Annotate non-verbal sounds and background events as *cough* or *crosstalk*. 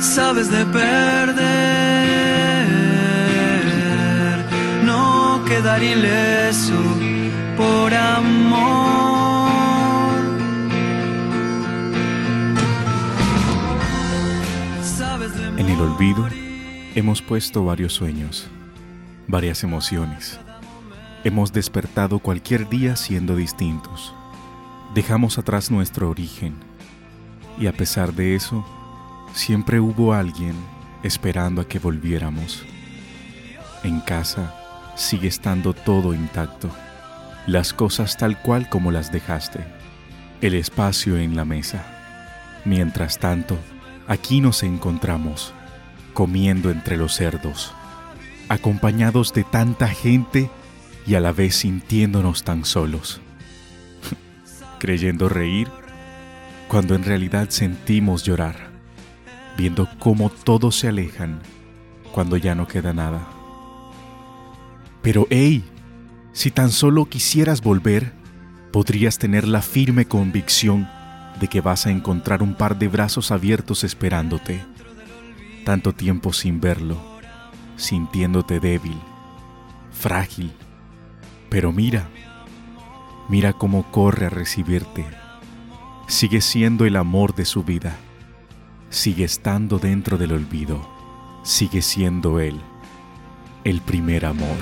sabes de perder, no quedar ileso por amor. En el olvido hemos puesto varios sueños, varias emociones. Hemos despertado cualquier día siendo distintos. Dejamos atrás nuestro origen y a pesar de eso, siempre hubo alguien esperando a que volviéramos. En casa sigue estando todo intacto, las cosas tal cual como las dejaste, el espacio en la mesa. Mientras tanto, aquí nos encontramos, comiendo entre los cerdos, acompañados de tanta gente y a la vez sintiéndonos tan solos, *laughs* creyendo reír cuando en realidad sentimos llorar, viendo cómo todos se alejan cuando ya no queda nada. Pero hey, si tan solo quisieras volver, podrías tener la firme convicción de que vas a encontrar un par de brazos abiertos esperándote. Tanto tiempo sin verlo, sintiéndote débil, frágil. Pero mira, mira cómo corre a recibirte. Sigue siendo el amor de su vida. Sigue estando dentro del olvido. Sigue siendo él, el primer amor.